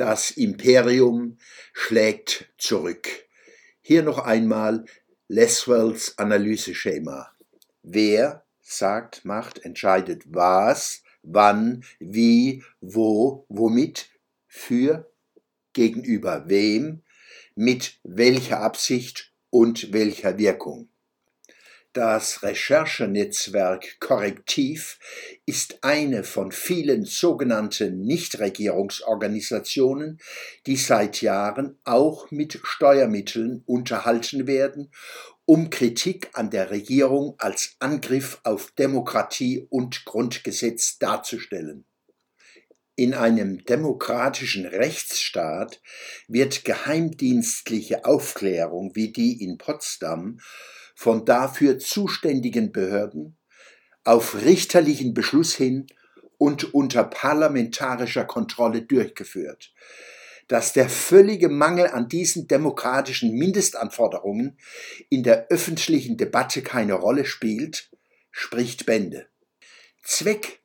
Das Imperium schlägt zurück. Hier noch einmal Leswells Analyseschema. Wer sagt, macht, entscheidet was, wann, wie, wo, womit, für, gegenüber wem, mit welcher Absicht und welcher Wirkung. Das Recherchenetzwerk Korrektiv ist eine von vielen sogenannten Nichtregierungsorganisationen, die seit Jahren auch mit Steuermitteln unterhalten werden, um Kritik an der Regierung als Angriff auf Demokratie und Grundgesetz darzustellen. In einem demokratischen Rechtsstaat wird geheimdienstliche Aufklärung wie die in Potsdam von dafür zuständigen Behörden auf richterlichen Beschluss hin und unter parlamentarischer Kontrolle durchgeführt. Dass der völlige Mangel an diesen demokratischen Mindestanforderungen in der öffentlichen Debatte keine Rolle spielt, spricht Bände. Zweck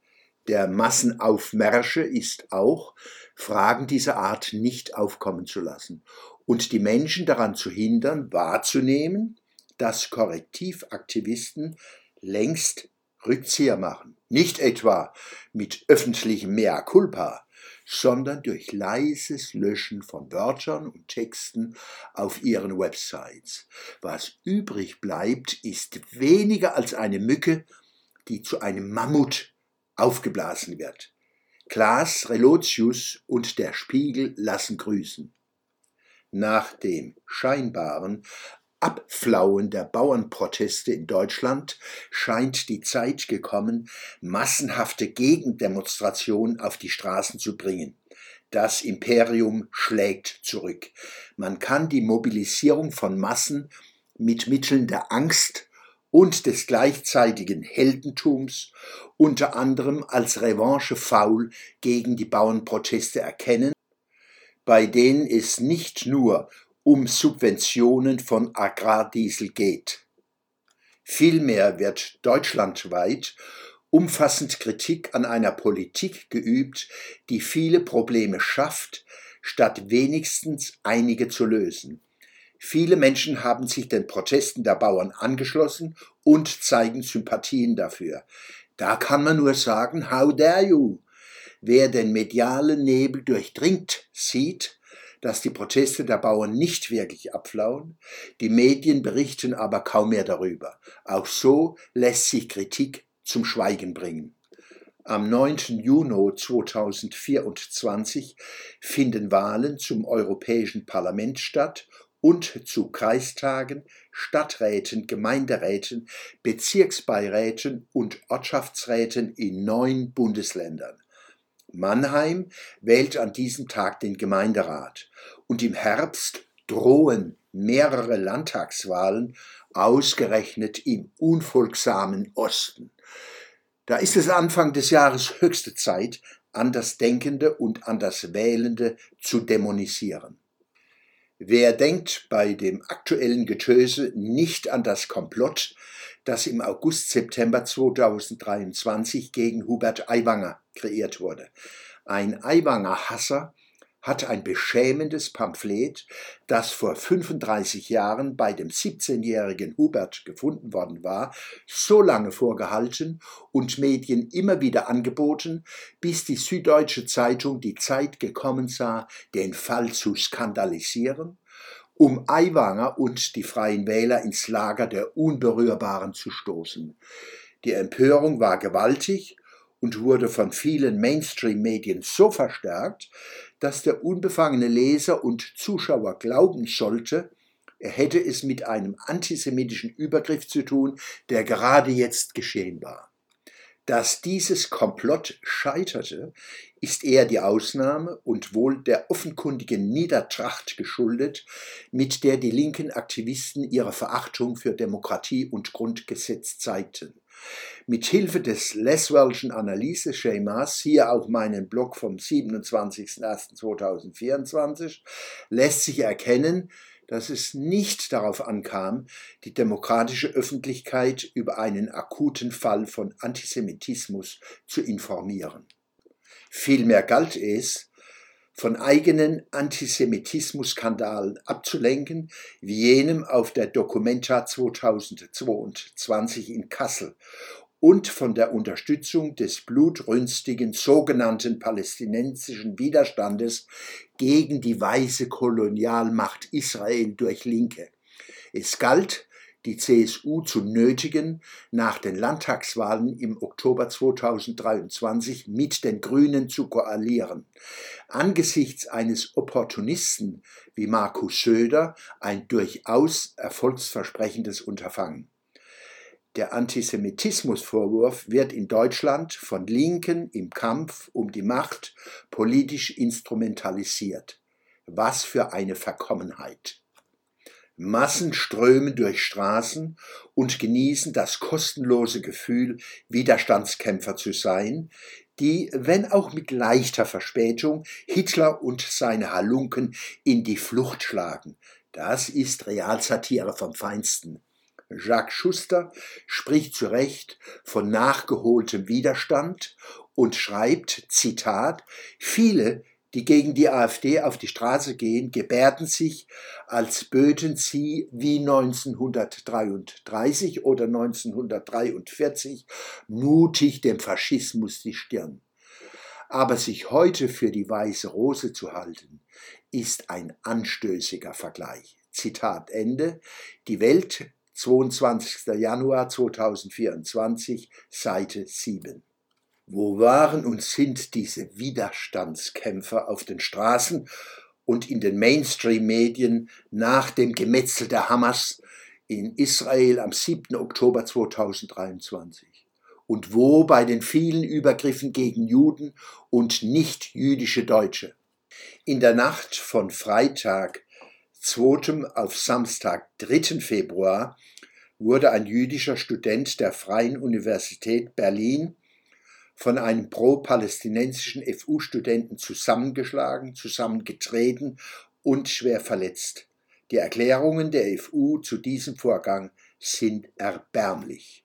der Massenaufmärsche ist auch, Fragen dieser Art nicht aufkommen zu lassen und die Menschen daran zu hindern, wahrzunehmen, dass Korrektivaktivisten längst Rückzieher machen. Nicht etwa mit öffentlichem Mea culpa, sondern durch leises Löschen von Wörtern und Texten auf ihren Websites. Was übrig bleibt, ist weniger als eine Mücke, die zu einem Mammut aufgeblasen wird. Klaas Relotius und der Spiegel lassen grüßen. Nach dem scheinbaren Abflauen der Bauernproteste in Deutschland scheint die Zeit gekommen, massenhafte Gegendemonstrationen auf die Straßen zu bringen. Das Imperium schlägt zurück. Man kann die Mobilisierung von Massen mit Mitteln der Angst und des gleichzeitigen Heldentums unter anderem als Revanche faul gegen die Bauernproteste erkennen, bei denen es nicht nur um Subventionen von Agrardiesel geht. Vielmehr wird deutschlandweit umfassend Kritik an einer Politik geübt, die viele Probleme schafft, statt wenigstens einige zu lösen. Viele Menschen haben sich den Protesten der Bauern angeschlossen und zeigen Sympathien dafür. Da kann man nur sagen, how dare you? Wer den medialen Nebel durchdringt, sieht, dass die Proteste der Bauern nicht wirklich abflauen, die Medien berichten aber kaum mehr darüber. Auch so lässt sich Kritik zum Schweigen bringen. Am 9. Juni 2024 finden Wahlen zum Europäischen Parlament statt und zu Kreistagen, Stadträten, Gemeinderäten, Bezirksbeiräten und Ortschaftsräten in neun Bundesländern. Mannheim wählt an diesem Tag den Gemeinderat und im Herbst drohen mehrere Landtagswahlen, ausgerechnet im unfolgsamen Osten. Da ist es Anfang des Jahres höchste Zeit, an das Denkende und an das Wählende zu dämonisieren. Wer denkt bei dem aktuellen Getöse nicht an das Komplott, das im August, September 2023 gegen Hubert Aiwanger kreiert wurde. Ein Aiwanger-Hasser hat ein beschämendes Pamphlet, das vor 35 Jahren bei dem 17-jährigen Hubert gefunden worden war, so lange vorgehalten und Medien immer wieder angeboten, bis die Süddeutsche Zeitung die Zeit gekommen sah, den Fall zu skandalisieren um Aiwanger und die Freien Wähler ins Lager der Unberührbaren zu stoßen. Die Empörung war gewaltig und wurde von vielen Mainstream-Medien so verstärkt, dass der unbefangene Leser und Zuschauer glauben sollte, er hätte es mit einem antisemitischen Übergriff zu tun, der gerade jetzt geschehen war. Dass dieses Komplott scheiterte, ist eher die Ausnahme und wohl der offenkundigen Niedertracht geschuldet, mit der die linken Aktivisten ihre Verachtung für Demokratie und Grundgesetz zeigten. Mit Hilfe des Leswellschen Analyseschemas, hier auch meinen Blog vom 27.01.2024, lässt sich erkennen, dass es nicht darauf ankam, die demokratische Öffentlichkeit über einen akuten Fall von Antisemitismus zu informieren. Vielmehr galt es, von eigenen Antisemitismusskandalen abzulenken, wie jenem auf der Documenta 2022 in Kassel und von der Unterstützung des blutrünstigen sogenannten palästinensischen Widerstandes gegen die weiße Kolonialmacht Israel durch Linke. Es galt, die CSU zu nötigen, nach den Landtagswahlen im Oktober 2023 mit den Grünen zu koalieren. Angesichts eines Opportunisten wie Markus Söder ein durchaus erfolgsversprechendes Unterfangen. Der Antisemitismusvorwurf wird in Deutschland von Linken im Kampf um die Macht politisch instrumentalisiert. Was für eine Verkommenheit. Massen strömen durch Straßen und genießen das kostenlose Gefühl, Widerstandskämpfer zu sein, die, wenn auch mit leichter Verspätung, Hitler und seine Halunken in die Flucht schlagen. Das ist Realsatire vom Feinsten. Jacques Schuster spricht zu Recht von nachgeholtem Widerstand und schreibt, Zitat, viele die gegen die AfD auf die Straße gehen, gebärden sich, als böten sie wie 1933 oder 1943 mutig dem Faschismus die Stirn. Aber sich heute für die weiße Rose zu halten, ist ein anstößiger Vergleich. Zitat Ende. Die Welt, 22. Januar 2024, Seite 7. Wo waren und sind diese Widerstandskämpfer auf den Straßen und in den Mainstream-Medien nach dem Gemetzel der Hamas in Israel am 7. Oktober 2023? Und wo bei den vielen Übergriffen gegen Juden und nicht-jüdische Deutsche? In der Nacht von Freitag 2. auf Samstag 3. Februar wurde ein jüdischer Student der Freien Universität Berlin von einem pro-palästinensischen FU-Studenten zusammengeschlagen, zusammengetreten und schwer verletzt. Die Erklärungen der FU zu diesem Vorgang sind erbärmlich.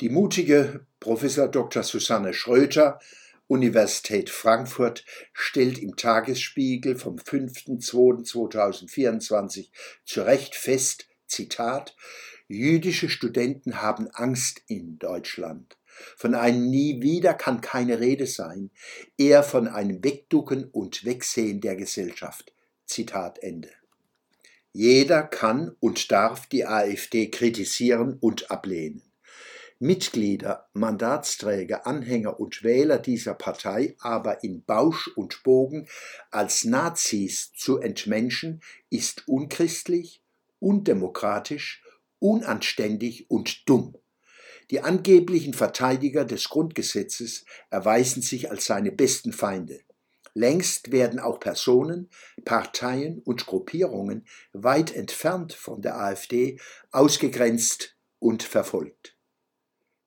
Die mutige Professor Dr. Susanne Schröter, Universität Frankfurt, stellt im Tagesspiegel vom 5.2.2024 zu Recht fest, Zitat, jüdische Studenten haben Angst in Deutschland. Von einem Nie wieder kann keine Rede sein, eher von einem Wegducken und Wegsehen der Gesellschaft. Zitat Ende. Jeder kann und darf die AfD kritisieren und ablehnen. Mitglieder, Mandatsträger, Anhänger und Wähler dieser Partei aber in Bausch und Bogen als Nazis zu entmenschen, ist unchristlich, undemokratisch, unanständig und dumm. Die angeblichen Verteidiger des Grundgesetzes erweisen sich als seine besten Feinde. Längst werden auch Personen, Parteien und Gruppierungen weit entfernt von der AfD ausgegrenzt und verfolgt.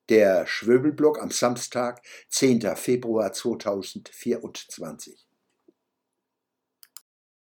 Der Schwöbelblock am Samstag, 10. Februar 2024.